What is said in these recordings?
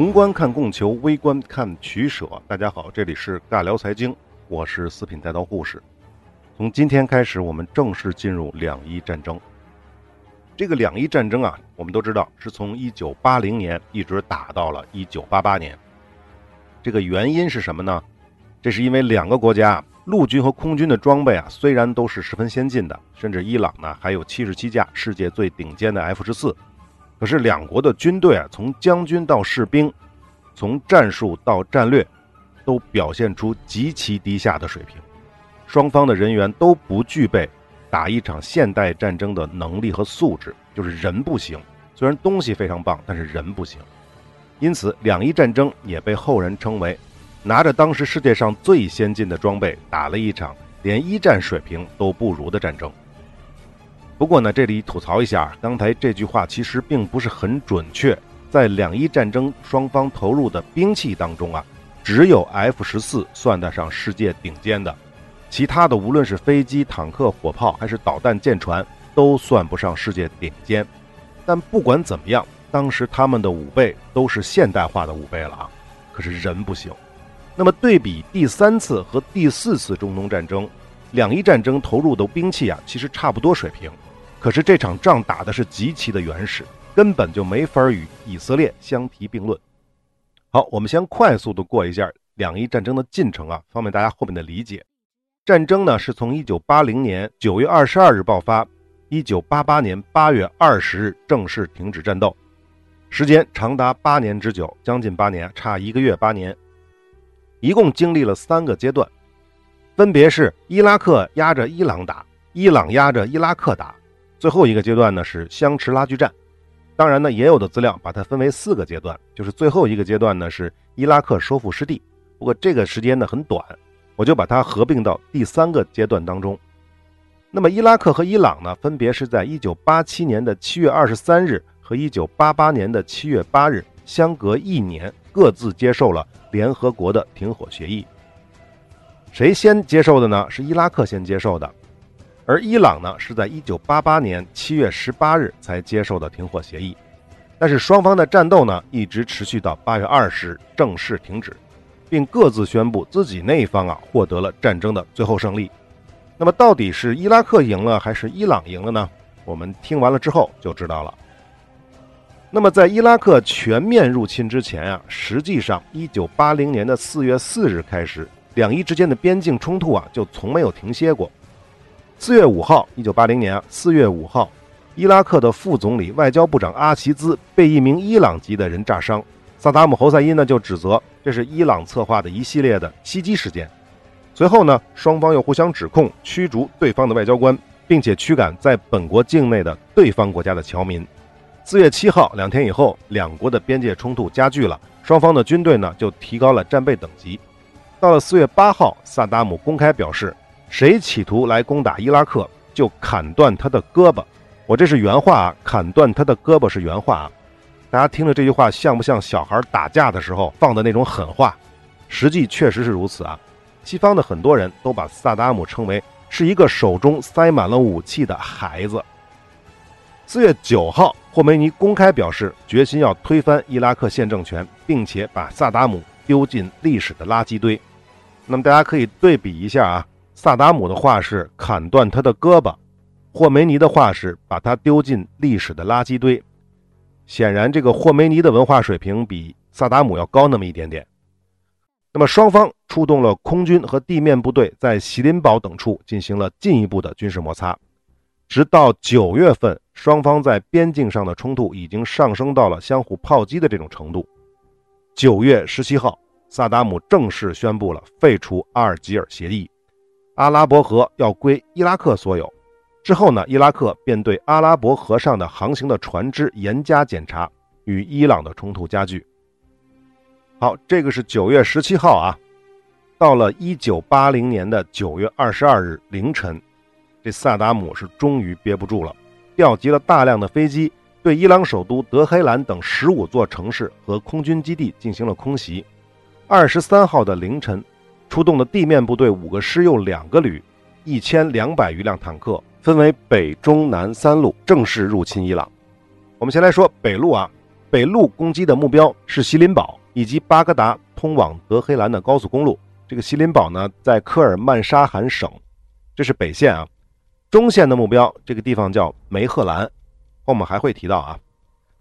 宏观看供求，微观看取舍。大家好，这里是尬聊财经，我是四品带刀护士。从今天开始，我们正式进入两伊战争。这个两伊战争啊，我们都知道是从1980年一直打到了1988年。这个原因是什么呢？这是因为两个国家陆军和空军的装备啊，虽然都是十分先进的，甚至伊朗呢还有77架世界最顶尖的 F 十四。可是两国的军队啊，从将军到士兵，从战术到战略，都表现出极其低下的水平。双方的人员都不具备打一场现代战争的能力和素质，就是人不行。虽然东西非常棒，但是人不行。因此，两伊战争也被后人称为拿着当时世界上最先进的装备，打了一场连一战水平都不如的战争。不过呢，这里吐槽一下，刚才这句话其实并不是很准确。在两伊战争双方投入的兵器当中啊，只有 F 十四算得上世界顶尖的，其他的无论是飞机、坦克、火炮还是导弹、舰船，都算不上世界顶尖。但不管怎么样，当时他们的武备都是现代化的武备了啊，可是人不行。那么对比第三次和第四次中东战争，两伊战争投入的兵器啊，其实差不多水平。可是这场仗打的是极其的原始，根本就没法与以色列相提并论。好，我们先快速的过一下两伊战争的进程啊，方便大家后面的理解。战争呢是从1980年9月22日爆发，1988年8月20日正式停止战斗，时间长达八年之久，将近八年，差一个月八年，一共经历了三个阶段，分别是伊拉克压着伊朗打，伊朗压着伊拉克打。最后一个阶段呢是相持拉锯战，当然呢也有的资料把它分为四个阶段，就是最后一个阶段呢是伊拉克收复失地，不过这个时间呢很短，我就把它合并到第三个阶段当中。那么伊拉克和伊朗呢分别是在1987年的7月23日和1988年的7月8日，相隔一年各自接受了联合国的停火协议。谁先接受的呢？是伊拉克先接受的。而伊朗呢，是在一九八八年七月十八日才接受的停火协议，但是双方的战斗呢，一直持续到八月二十日正式停止，并各自宣布自己那一方啊获得了战争的最后胜利。那么到底是伊拉克赢了还是伊朗赢了呢？我们听完了之后就知道了。那么在伊拉克全面入侵之前啊，实际上一九八零年的四月四日开始，两伊之间的边境冲突啊就从没有停歇过。四月五号，一九八零年，四月五号，伊拉克的副总理、外交部长阿齐兹被一名伊朗籍的人炸伤。萨达姆侯赛因呢就指责这是伊朗策划的一系列的袭击事件。随后呢，双方又互相指控驱逐对方的外交官，并且驱赶在本国境内的对方国家的侨民。四月七号，两天以后，两国的边界冲突加剧了，双方的军队呢就提高了战备等级。到了四月八号，萨达姆公开表示。谁企图来攻打伊拉克，就砍断他的胳膊。我这是原话啊，砍断他的胳膊是原话啊。大家听了这句话，像不像小孩打架的时候放的那种狠话？实际确实是如此啊。西方的很多人都把萨达姆称为是一个手中塞满了武器的孩子。四月九号，霍梅尼公开表示决心要推翻伊拉克现政权，并且把萨达姆丢进历史的垃圾堆。那么大家可以对比一下啊。萨达姆的话是砍断他的胳膊，霍梅尼的话是把他丢进历史的垃圾堆。显然，这个霍梅尼的文化水平比萨达姆要高那么一点点。那么，双方出动了空军和地面部队，在锡林堡等处进行了进一步的军事摩擦。直到九月份，双方在边境上的冲突已经上升到了相互炮击的这种程度。九月十七号，萨达姆正式宣布了废除阿尔及尔协议。阿拉伯河要归伊拉克所有。之后呢，伊拉克便对阿拉伯河上的航行的船只严加检查，与伊朗的冲突加剧。好，这个是九月十七号啊。到了一九八零年的九月二十二日凌晨，这萨达姆是终于憋不住了，调集了大量的飞机，对伊朗首都德黑兰等十五座城市和空军基地进行了空袭。二十三号的凌晨。出动的地面部队五个师又两个旅，一千两百余辆坦克，分为北、中、南三路正式入侵伊朗。我们先来说北路啊，北路攻击的目标是锡林堡以及巴格达通往德黑兰的高速公路。这个锡林堡呢，在科尔曼沙罕省，这是北线啊。中线的目标，这个地方叫梅赫兰，后面还会提到啊。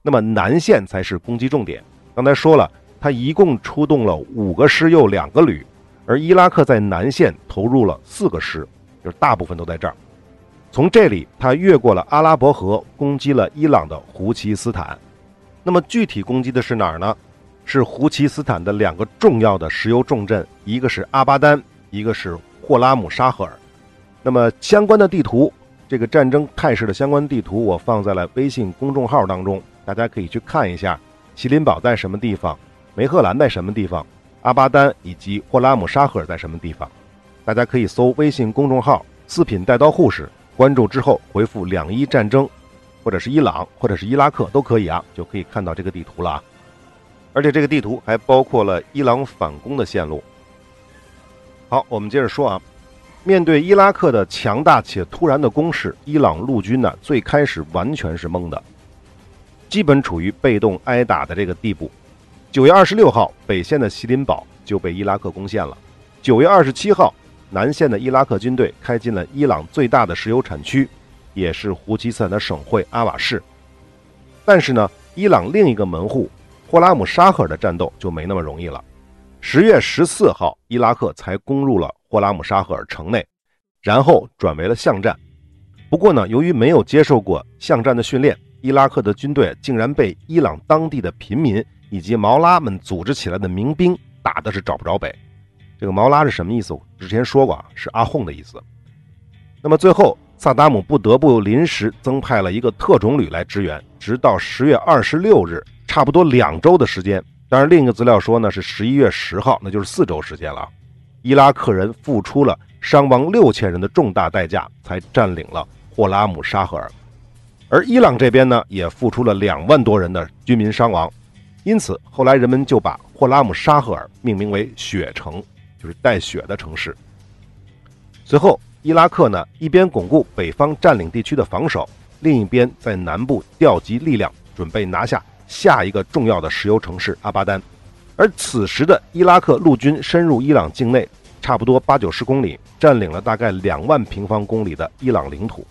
那么南线才是攻击重点。刚才说了，他一共出动了五个师又两个旅，而伊拉克在南线投入了四个师，就是大部分都在这儿。从这里，他越过了阿拉伯河，攻击了伊朗的胡齐斯坦。那么具体攻击的是哪儿呢？是胡齐斯坦的两个重要的石油重镇，一个是阿巴丹，一个是霍拉姆沙赫尔。那么相关的地图，这个战争态势的相关地图，我放在了微信公众号当中，大家可以去看一下。锡林堡在什么地方？梅赫兰在什么地方？阿巴丹以及霍拉姆沙赫尔在什么地方？大家可以搜微信公众号“四品带刀护士”，关注之后回复“两伊战争”，或者是伊朗，或者是伊拉克都可以啊，就可以看到这个地图了啊。而且这个地图还包括了伊朗反攻的线路。好，我们接着说啊。面对伊拉克的强大且突然的攻势，伊朗陆军呢最开始完全是懵的，基本处于被动挨打的这个地步。九月二十六号，北线的锡林堡就被伊拉克攻陷了。九月二十七号，南线的伊拉克军队开进了伊朗最大的石油产区，也是胡齐斯坦的省会阿瓦市。但是呢，伊朗另一个门户霍拉姆沙赫尔的战斗就没那么容易了。十月十四号，伊拉克才攻入了。霍拉姆沙赫尔城内，然后转为了巷战。不过呢，由于没有接受过巷战的训练，伊拉克的军队竟然被伊朗当地的平民以及毛拉们组织起来的民兵打的是找不着北。这个毛拉是什么意思？我之前说过啊，是阿訇的意思。那么最后，萨达姆不得不临时增派了一个特种旅来支援，直到十月二十六日，差不多两周的时间。当然，另一个资料说呢是十一月十号，那就是四周时间了。伊拉克人付出了伤亡六千人的重大代价，才占领了霍拉姆沙赫尔，而伊朗这边呢，也付出了两万多人的军民伤亡，因此后来人们就把霍拉姆沙赫尔命名为“雪城”，就是带雪的城市。随后，伊拉克呢一边巩固北方占领地区的防守，另一边在南部调集力量，准备拿下下一个重要的石油城市阿巴丹。而此时的伊拉克陆军深入伊朗境内，差不多八九十公里，占领了大概两万平方公里的伊朗领土。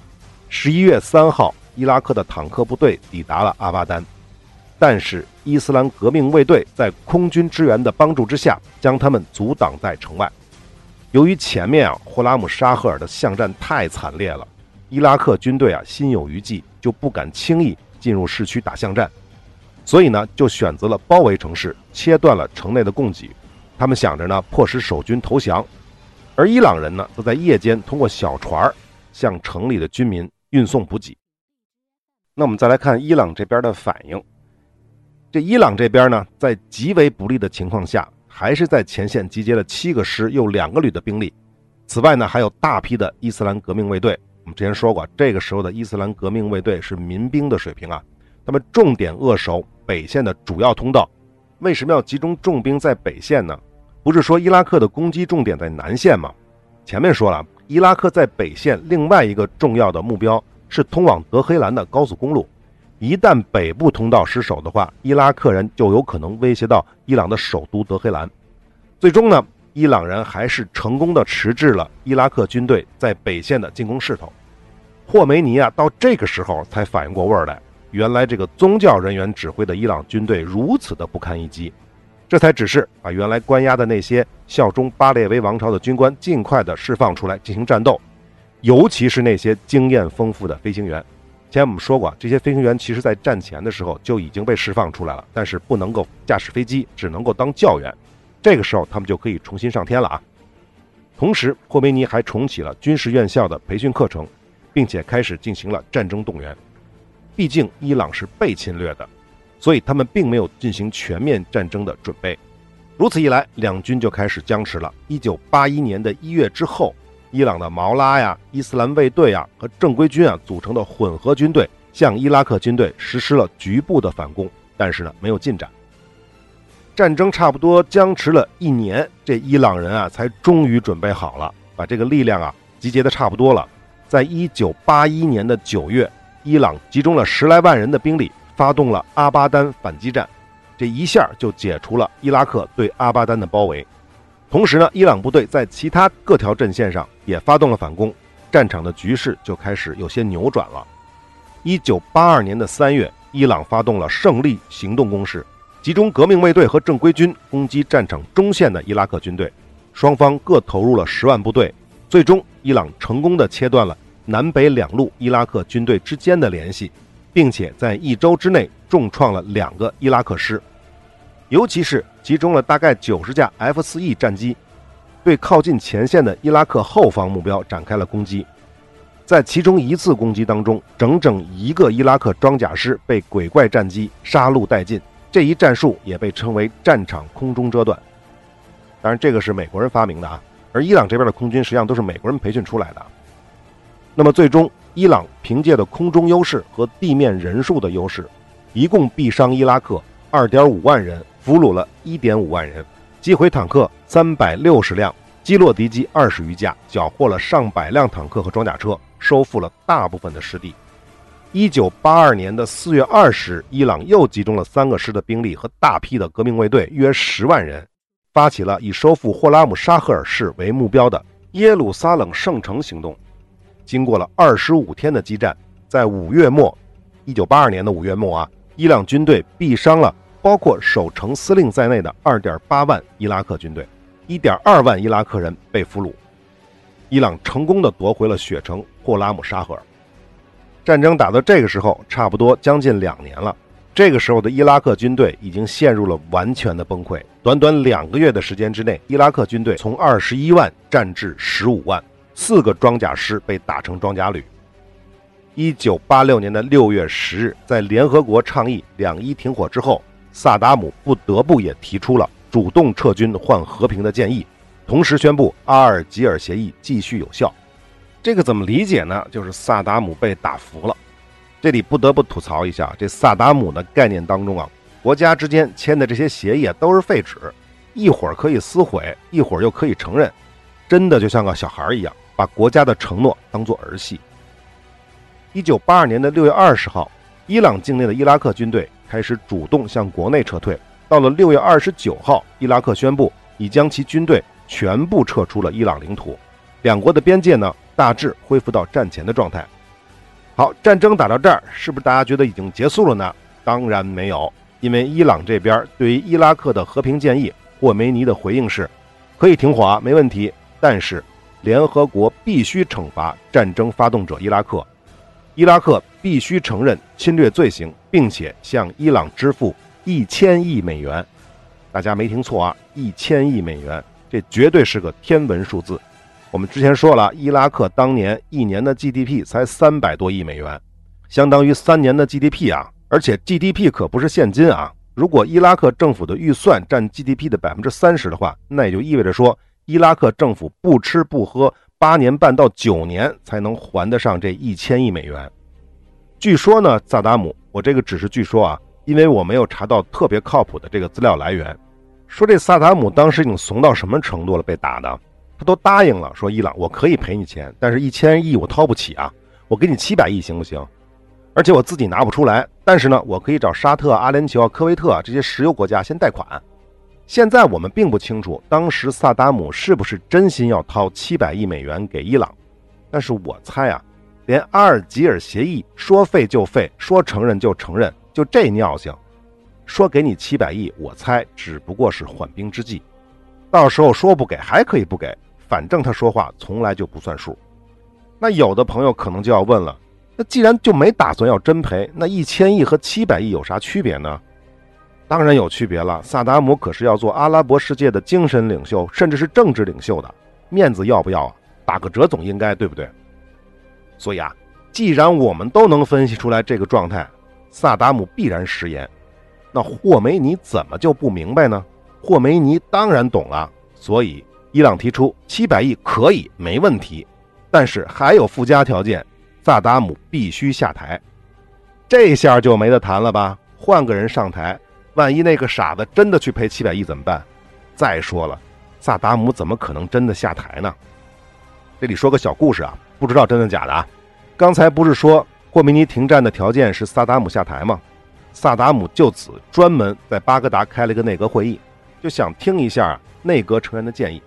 十一月三号，伊拉克的坦克部队抵达了阿巴丹，但是伊斯兰革命卫队在空军支援的帮助之下，将他们阻挡在城外。由于前面啊霍拉姆沙赫尔的巷战太惨烈了，伊拉克军队啊心有余悸，就不敢轻易进入市区打巷战。所以呢，就选择了包围城市，切断了城内的供给。他们想着呢，迫使守军投降。而伊朗人呢，则在夜间通过小船向城里的军民运送补给。那我们再来看伊朗这边的反应。这伊朗这边呢，在极为不利的情况下，还是在前线集结了七个师又两个旅的兵力。此外呢，还有大批的伊斯兰革命卫队。我们之前说过，这个时候的伊斯兰革命卫队是民兵的水平啊。他们重点扼守。北线的主要通道，为什么要集中重兵在北线呢？不是说伊拉克的攻击重点在南线吗？前面说了，伊拉克在北线另外一个重要的目标是通往德黑兰的高速公路。一旦北部通道失守的话，伊拉克人就有可能威胁到伊朗的首都德黑兰。最终呢，伊朗人还是成功的迟滞了伊拉克军队在北线的进攻势头。霍梅尼啊，到这个时候才反应过味儿来。原来这个宗教人员指挥的伊朗军队如此的不堪一击，这才指示把原来关押的那些效忠巴列维王朝的军官尽快的释放出来进行战斗，尤其是那些经验丰富的飞行员。前我们说过，这些飞行员其实在战前的时候就已经被释放出来了，但是不能够驾驶飞机，只能够当教员。这个时候他们就可以重新上天了啊！同时，霍梅尼还重启了军事院校的培训课程，并且开始进行了战争动员。毕竟伊朗是被侵略的，所以他们并没有进行全面战争的准备。如此一来，两军就开始僵持了。一九八一年的一月之后，伊朗的毛拉呀、伊斯兰卫队啊和正规军啊组成的混合军队向伊拉克军队实施了局部的反攻，但是呢没有进展。战争差不多僵持了一年，这伊朗人啊才终于准备好了，把这个力量啊集结的差不多了。在一九八一年的九月。伊朗集中了十来万人的兵力，发动了阿巴丹反击战，这一下就解除了伊拉克对阿巴丹的包围。同时呢，伊朗部队在其他各条阵线上也发动了反攻，战场的局势就开始有些扭转了。一九八二年的三月，伊朗发动了胜利行动攻势，集中革命卫队和正规军攻击战场中线的伊拉克军队，双方各投入了十万部队，最终伊朗成功的切断了南北两路伊拉克军队之间的联系。并且在一周之内重创了两个伊拉克师，尤其是集中了大概九十架 F 四 E 战机，对靠近前线的伊拉克后方目标展开了攻击。在其中一次攻击当中，整整一个伊拉克装甲师被鬼怪战机杀戮殆尽。这一战术也被称为“战场空中遮断”。当然，这个是美国人发明的啊，而伊朗这边的空军实际上都是美国人培训出来的。那么最终。伊朗凭借的空中优势和地面人数的优势，一共毙伤伊拉克二点五万人，俘虏了一点五万人，击毁坦克三百六十辆，击落敌机二十余架，缴获了上百辆坦克和装甲车，收复了大部分的失地。一九八二年的四月二十日，伊朗又集中了三个师的兵力和大批的革命卫队，约十万人，发起了以收复霍拉姆沙赫尔市为目标的耶路撒冷圣城行动。经过了二十五天的激战，在五月末，一九八二年的五月末啊，伊朗军队毙伤了包括守城司令在内的二点八万伊拉克军队，一点二万伊拉克人被俘虏。伊朗成功的夺回了血城霍拉姆沙赫尔。战争打到这个时候，差不多将近两年了。这个时候的伊拉克军队已经陷入了完全的崩溃。短短两个月的时间之内，伊拉克军队从二十一万战至十五万。四个装甲师被打成装甲旅。一九八六年的六月十日，在联合国倡议两伊停火之后，萨达姆不得不也提出了主动撤军换和平的建议，同时宣布阿尔及尔协议继续有效。这个怎么理解呢？就是萨达姆被打服了。这里不得不吐槽一下，这萨达姆的概念当中啊，国家之间签的这些协议啊都是废纸，一会儿可以撕毁，一会儿又可以承认，真的就像个小孩一样。把国家的承诺当做儿戏。一九八二年的六月二十号，伊朗境内的伊拉克军队开始主动向国内撤退。到了六月二十九号，伊拉克宣布已将其军队全部撤出了伊朗领土，两国的边界呢大致恢复到战前的状态。好，战争打到这儿，是不是大家觉得已经结束了呢？当然没有，因为伊朗这边对于伊拉克的和平建议，霍梅尼的回应是：可以停火啊，没问题，但是。联合国必须惩罚战争发动者伊拉克，伊拉克必须承认侵略罪行，并且向伊朗支付一千亿美元。大家没听错啊，一千亿美元，这绝对是个天文数字。我们之前说了，伊拉克当年一年的 GDP 才三百多亿美元，相当于三年的 GDP 啊！而且 GDP 可不是现金啊！如果伊拉克政府的预算占 GDP 的百分之三十的话，那也就意味着说。伊拉克政府不吃不喝八年半到九年才能还得上这一千亿美元。据说呢，萨达姆，我这个只是据说啊，因为我没有查到特别靠谱的这个资料来源。说这萨达姆当时已经怂到什么程度了？被打的，他都答应了，说伊朗我可以赔你钱，但是一千亿我掏不起啊，我给你七百亿行不行？而且我自己拿不出来，但是呢，我可以找沙特、阿联酋、科威特这些石油国家先贷款。现在我们并不清楚，当时萨达姆是不是真心要掏七百亿美元给伊朗，但是我猜啊，连阿尔及尔协议说废就废，说承认就承认，就这尿性，说给你七百亿，我猜只不过是缓兵之计，到时候说不给还可以不给，反正他说话从来就不算数。那有的朋友可能就要问了，那既然就没打算要真赔，那一千亿和七百亿有啥区别呢？当然有区别了，萨达姆可是要做阿拉伯世界的精神领袖，甚至是政治领袖的，面子要不要啊？打个折总应该，对不对？所以啊，既然我们都能分析出来这个状态，萨达姆必然食言，那霍梅尼怎么就不明白呢？霍梅尼当然懂了，所以伊朗提出七百亿可以没问题，但是还有附加条件，萨达姆必须下台。这下就没得谈了吧？换个人上台。万一那个傻子真的去赔七百亿怎么办？再说了，萨达姆怎么可能真的下台呢？这里说个小故事啊，不知道真的假的啊。刚才不是说霍梅尼停战的条件是萨达姆下台吗？萨达姆就此专门在巴格达开了一个内阁会议，就想听一下内阁成员的建议。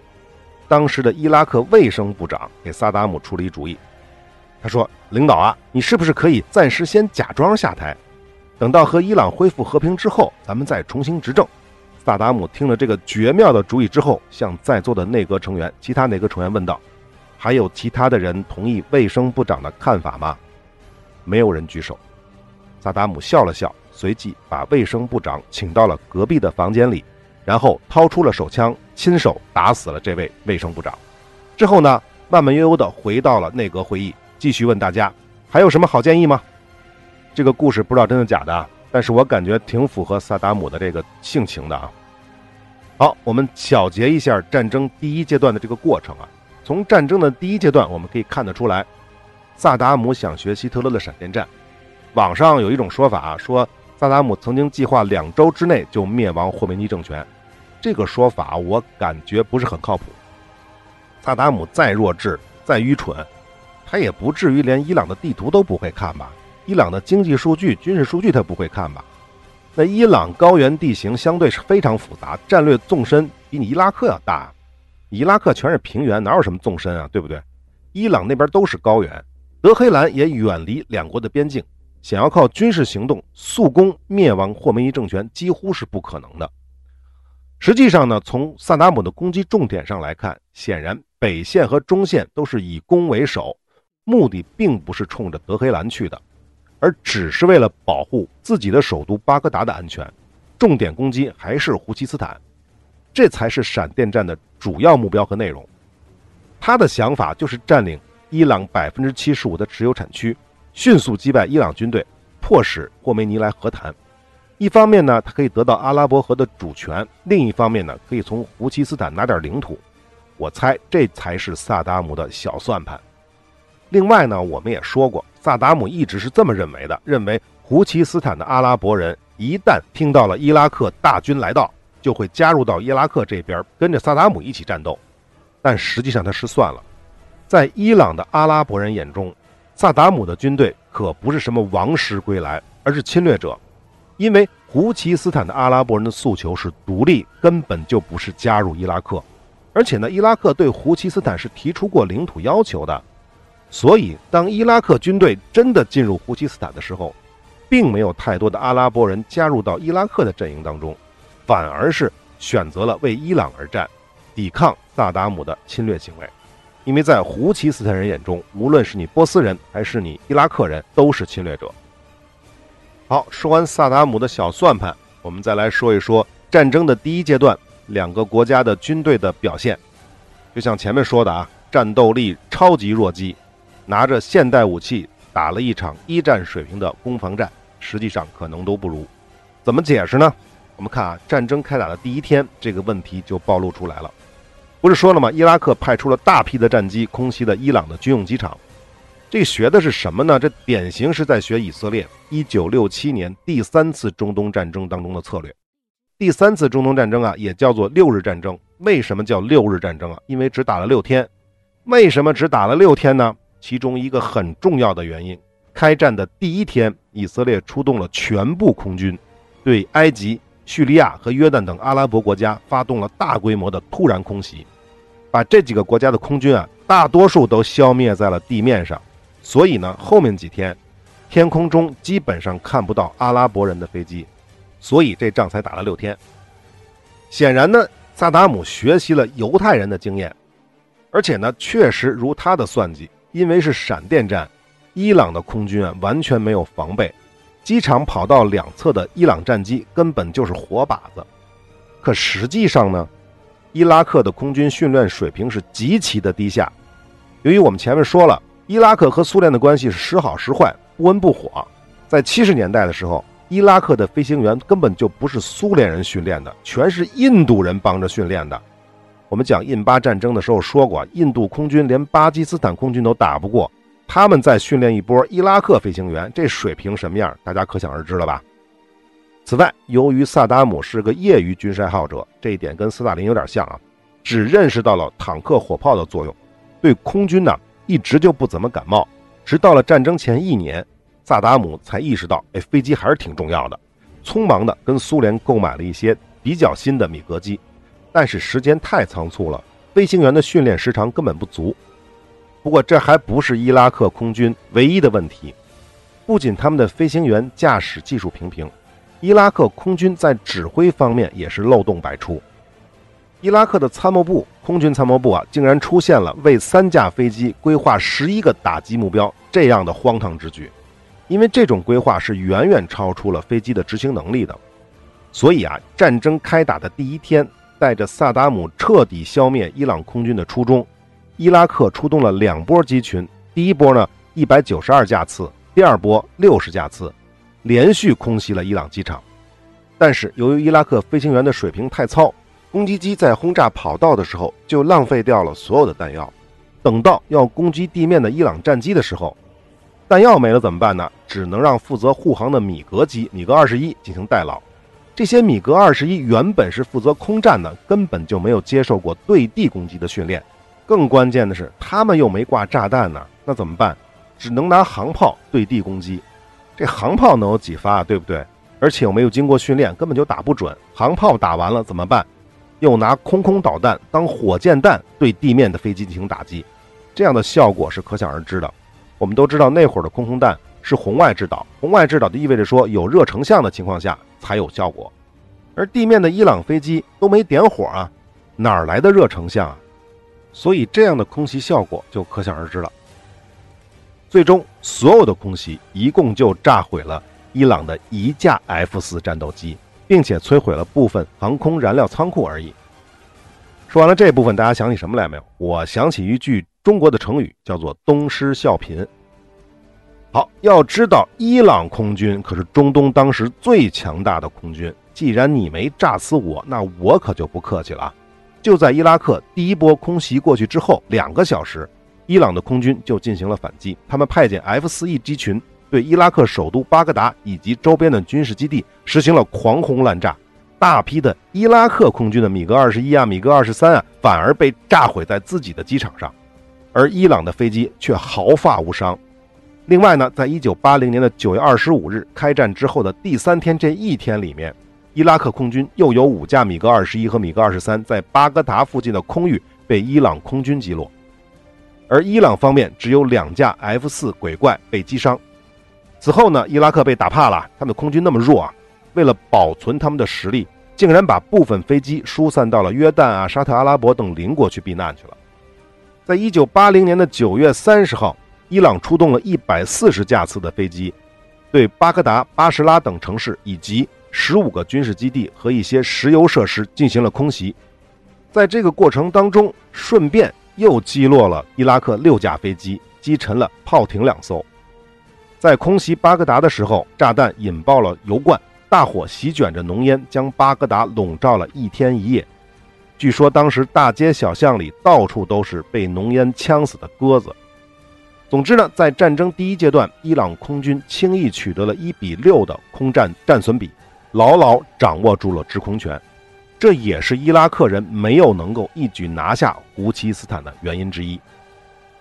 当时的伊拉克卫生部长给萨达姆出了一主意，他说：“领导啊，你是不是可以暂时先假装下台，等到和伊朗恢复和平之后，咱们再重新执政？”萨达姆听了这个绝妙的主意之后，向在座的内阁成员、其他内阁成员问道：“还有其他的人同意卫生部长的看法吗？”没有人举手。萨达姆笑了笑，随即把卫生部长请到了隔壁的房间里，然后掏出了手枪，亲手打死了这位卫生部长。之后呢，慢慢悠悠地回到了内阁会议，继续问大家：“还有什么好建议吗？”这个故事不知道真的假的。但是我感觉挺符合萨达姆的这个性情的啊。好，我们小结一下战争第一阶段的这个过程啊。从战争的第一阶段，我们可以看得出来，萨达姆想学希特勒的闪电战。网上有一种说法啊，说萨达姆曾经计划两周之内就灭亡霍梅尼政权。这个说法我感觉不是很靠谱。萨达姆再弱智、再愚蠢，他也不至于连伊朗的地图都不会看吧？伊朗的经济数据、军事数据他不会看吧？那伊朗高原地形相对是非常复杂，战略纵深比你伊拉克要大。伊拉克全是平原，哪有什么纵深啊？对不对？伊朗那边都是高原，德黑兰也远离两国的边境，想要靠军事行动速攻灭亡霍梅尼政权几乎是不可能的。实际上呢，从萨达姆的攻击重点上来看，显然北线和中线都是以攻为守，目的并不是冲着德黑兰去的。而只是为了保护自己的首都巴格达的安全，重点攻击还是胡齐斯坦，这才是闪电战的主要目标和内容。他的想法就是占领伊朗百分之七十五的石油产区，迅速击败伊朗军队，迫使霍梅尼来和谈。一方面呢，他可以得到阿拉伯河的主权；另一方面呢，可以从胡齐斯坦拿点领土。我猜这才是萨达姆的小算盘。另外呢，我们也说过。萨达姆一直是这么认为的：认为胡齐斯坦的阿拉伯人一旦听到了伊拉克大军来到，就会加入到伊拉克这边，跟着萨达姆一起战斗。但实际上他失算了，在伊朗的阿拉伯人眼中，萨达姆的军队可不是什么王师归来，而是侵略者。因为胡齐斯坦的阿拉伯人的诉求是独立，根本就不是加入伊拉克。而且呢，伊拉克对胡齐斯坦是提出过领土要求的。所以，当伊拉克军队真的进入胡奇斯坦的时候，并没有太多的阿拉伯人加入到伊拉克的阵营当中，反而是选择了为伊朗而战，抵抗萨达姆的侵略行为。因为在胡奇斯坦人眼中，无论是你波斯人还是你伊拉克人，都是侵略者。好，说完萨达姆的小算盘，我们再来说一说战争的第一阶段两个国家的军队的表现。就像前面说的啊，战斗力超级弱鸡。拿着现代武器打了一场一战水平的攻防战，实际上可能都不如。怎么解释呢？我们看啊，战争开打的第一天，这个问题就暴露出来了。不是说了吗？伊拉克派出了大批的战机空袭了伊朗的军用机场。这学的是什么呢？这典型是在学以色列1967年第三次中东战争当中的策略。第三次中东战争啊，也叫做六日战争。为什么叫六日战争啊？因为只打了六天。为什么只打了六天呢？其中一个很重要的原因，开战的第一天，以色列出动了全部空军，对埃及、叙利亚和约旦等阿拉伯国家发动了大规模的突然空袭，把这几个国家的空军啊，大多数都消灭在了地面上。所以呢，后面几天，天空中基本上看不到阿拉伯人的飞机，所以这仗才打了六天。显然呢，萨达姆学习了犹太人的经验，而且呢，确实如他的算计。因为是闪电战，伊朗的空军啊完全没有防备，机场跑道两侧的伊朗战机根本就是活靶子。可实际上呢，伊拉克的空军训练水平是极其的低下。由于我们前面说了，伊拉克和苏联的关系是时好时坏，不温不火。在七十年代的时候，伊拉克的飞行员根本就不是苏联人训练的，全是印度人帮着训练的。我们讲印巴战争的时候说过，印度空军连巴基斯坦空军都打不过，他们再训练一波伊拉克飞行员，这水平什么样？大家可想而知了吧？此外，由于萨达姆是个业余军事爱好者，这一点跟斯大林有点像啊，只认识到了坦克、火炮的作用，对空军呢一直就不怎么感冒。直到了战争前一年，萨达姆才意识到，哎，飞机还是挺重要的。匆忙的跟苏联购买了一些比较新的米格机，但是时间太仓促了，飞行员的训练时长根本不足。不过这还不是伊拉克空军唯一的问题，不仅他们的飞行员驾驶技术平平，伊拉克空军在指挥方面也是漏洞百出。伊拉克的参谋部空军参谋部啊，竟然出现了为三架飞机规划十一个打击目标这样的荒唐之举。因为这种规划是远远超出了飞机的执行能力的，所以啊，战争开打的第一天，带着萨达姆彻底消灭伊朗空军的初衷，伊拉克出动了两波机群，第一波呢一百九十二架次，第二波六十架次，连续空袭了伊朗机场。但是由于伊拉克飞行员的水平太糙，攻击机在轰炸跑道的时候就浪费掉了所有的弹药，等到要攻击地面的伊朗战机的时候。弹药没了怎么办呢？只能让负责护航的米格机米格二十一进行代劳。这些米格二十一原本是负责空战的，根本就没有接受过对地攻击的训练。更关键的是，他们又没挂炸弹呢，那怎么办？只能拿航炮对地攻击。这航炮能有几发，对不对？而且又没有经过训练，根本就打不准。航炮打完了怎么办？又拿空空导弹当火箭弹对地面的飞机进行打击，这样的效果是可想而知的。我们都知道那会儿的空空弹是红外制导，红外制导就意味着说有热成像的情况下才有效果，而地面的伊朗飞机都没点火啊，哪来的热成像啊？所以这样的空袭效果就可想而知了。最终，所有的空袭一共就炸毁了伊朗的一架 F 四战斗机，并且摧毁了部分航空燃料仓库而已。说完了这部分，大家想起什么来没有？我想起一句。中国的成语叫做“东施效颦”。好，要知道伊朗空军可是中东当时最强大的空军。既然你没炸死我，那我可就不客气了啊！就在伊拉克第一波空袭过去之后两个小时，伊朗的空军就进行了反击。他们派遣 F 四 E 机群对伊拉克首都巴格达以及周边的军事基地实行了狂轰滥炸。大批的伊拉克空军的米格二十一啊、米格二十三啊，反而被炸毁在自己的机场上。而伊朗的飞机却毫发无伤。另外呢，在一九八零年的九月二十五日开战之后的第三天这一天里面，伊拉克空军又有五架米格二十一和米格二十三在巴格达附近的空域被伊朗空军击落，而伊朗方面只有两架 F 四鬼怪被击伤。此后呢，伊拉克被打怕了，他们的空军那么弱啊，为了保存他们的实力，竟然把部分飞机疏散到了约旦啊、沙特阿拉伯等邻国去避难去了。在一九八零年的九月三十号，伊朗出动了一百四十架次的飞机，对巴格达、巴士拉等城市以及十五个军事基地和一些石油设施进行了空袭。在这个过程当中，顺便又击落了伊拉克六架飞机，击沉了炮艇两艘。在空袭巴格达的时候，炸弹引爆了油罐，大火席卷着浓烟，将巴格达笼罩了一天一夜。据说当时大街小巷里到处都是被浓烟呛死的鸽子。总之呢，在战争第一阶段，伊朗空军轻易取得了一比六的空战战损比，牢牢掌握住了制空权。这也是伊拉克人没有能够一举拿下胡齐斯坦的原因之一。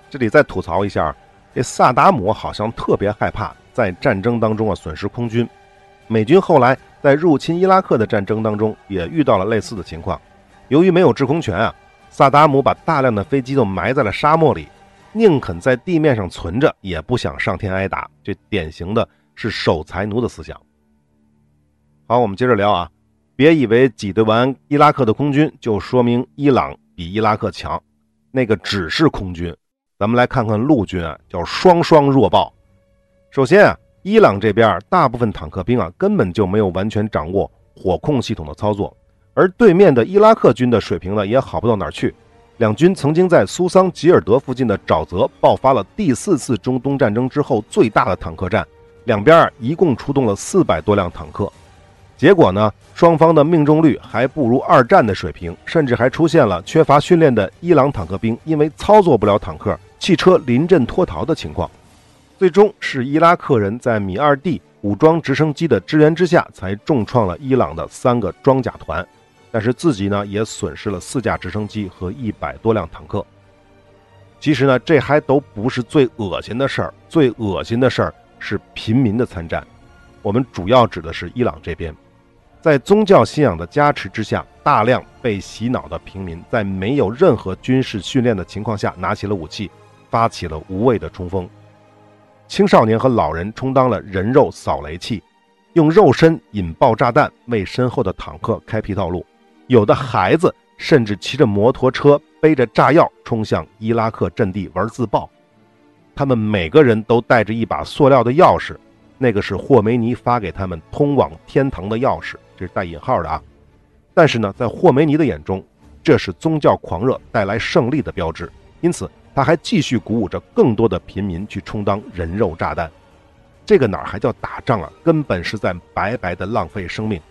这里再吐槽一下，这萨达姆好像特别害怕在战争当中啊损失空军。美军后来在入侵伊拉克的战争当中也遇到了类似的情况。由于没有制空权啊，萨达姆把大量的飞机都埋在了沙漠里，宁肯在地面上存着，也不想上天挨打。这典型的是守财奴的思想。好，我们接着聊啊，别以为挤兑完伊拉克的空军就说明伊朗比伊拉克强，那个只是空军。咱们来看看陆军啊，叫双双弱爆。首先啊，伊朗这边大部分坦克兵啊，根本就没有完全掌握火控系统的操作。而对面的伊拉克军的水平呢，也好不到哪儿去。两军曾经在苏桑吉尔德附近的沼泽爆发了第四次中东战争之后最大的坦克战，两边一共出动了四百多辆坦克。结果呢，双方的命中率还不如二战的水平，甚至还出现了缺乏训练的伊朗坦克兵因为操作不了坦克，汽车临阵脱逃的情况。最终是伊拉克人在米二 D 武装直升机的支援之下，才重创了伊朗的三个装甲团。但是自己呢也损失了四架直升机和一百多辆坦克。其实呢，这还都不是最恶心的事儿，最恶心的事儿是平民的参战。我们主要指的是伊朗这边。在宗教信仰的加持之下，大量被洗脑的平民在没有任何军事训练的情况下，拿起了武器，发起了无谓的冲锋。青少年和老人充当了人肉扫雷器，用肉身引爆炸弹，为身后的坦克开辟道路。有的孩子甚至骑着摩托车，背着炸药冲向伊拉克阵地玩自爆。他们每个人都带着一把塑料的钥匙，那个是霍梅尼发给他们通往天堂的钥匙。这是带引号的啊，但是呢，在霍梅尼的眼中，这是宗教狂热带来胜利的标志，因此他还继续鼓舞着更多的平民去充当人肉炸弹。这个哪还叫打仗啊？根本是在白白的浪费生命。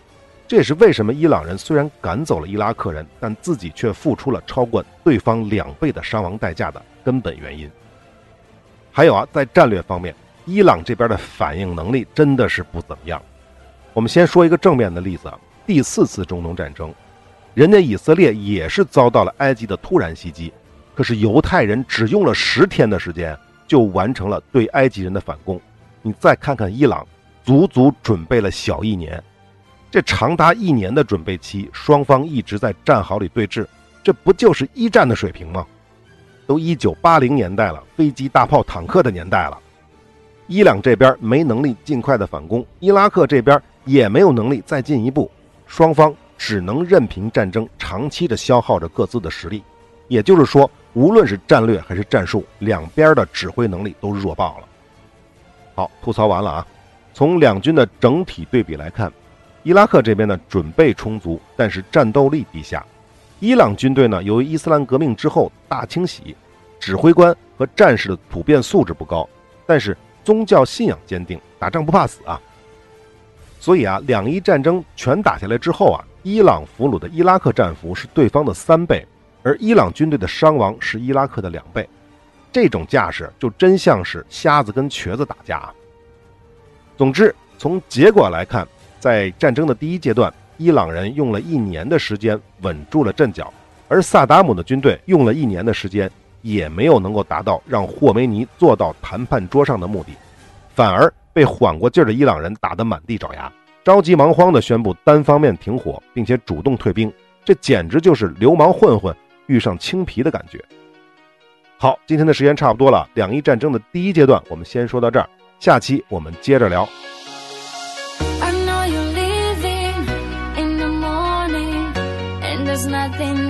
这也是为什么伊朗人虽然赶走了伊拉克人，但自己却付出了超过对方两倍的伤亡代价的根本原因。还有啊，在战略方面，伊朗这边的反应能力真的是不怎么样。我们先说一个正面的例子啊：第四次中东战争，人家以色列也是遭到了埃及的突然袭击，可是犹太人只用了十天的时间就完成了对埃及人的反攻。你再看看伊朗，足足准备了小一年，这长达一年的准备期，双方一直在战壕里对峙，这不就是一战的水平吗？都一九八零年代了，飞机、大炮、坦克的年代了，伊朗这边没能力尽快的反攻，伊拉克这边。也没有能力再进一步，双方只能任凭战争长期的消耗着各自的实力。也就是说，无论是战略还是战术，两边的指挥能力都弱爆了。好，吐槽完了啊。从两军的整体对比来看，伊拉克这边呢准备充足，但是战斗力低下；伊朗军队呢由于伊斯兰革命之后大清洗，指挥官和战士的普遍素质不高，但是宗教信仰坚定，打仗不怕死啊。所以啊，两伊战争全打下来之后啊，伊朗俘虏的伊拉克战俘是对方的三倍，而伊朗军队的伤亡是伊拉克的两倍。这种架势就真像是瞎子跟瘸子打架啊。总之，从结果来看，在战争的第一阶段，伊朗人用了一年的时间稳住了阵脚，而萨达姆的军队用了一年的时间，也没有能够达到让霍梅尼坐到谈判桌上的目的，反而。被缓过劲儿的伊朗人打得满地找牙，着急忙慌地宣布单方面停火，并且主动退兵，这简直就是流氓混混遇上青皮的感觉。好，今天的时间差不多了，两伊战争的第一阶段我们先说到这儿，下期我们接着聊。信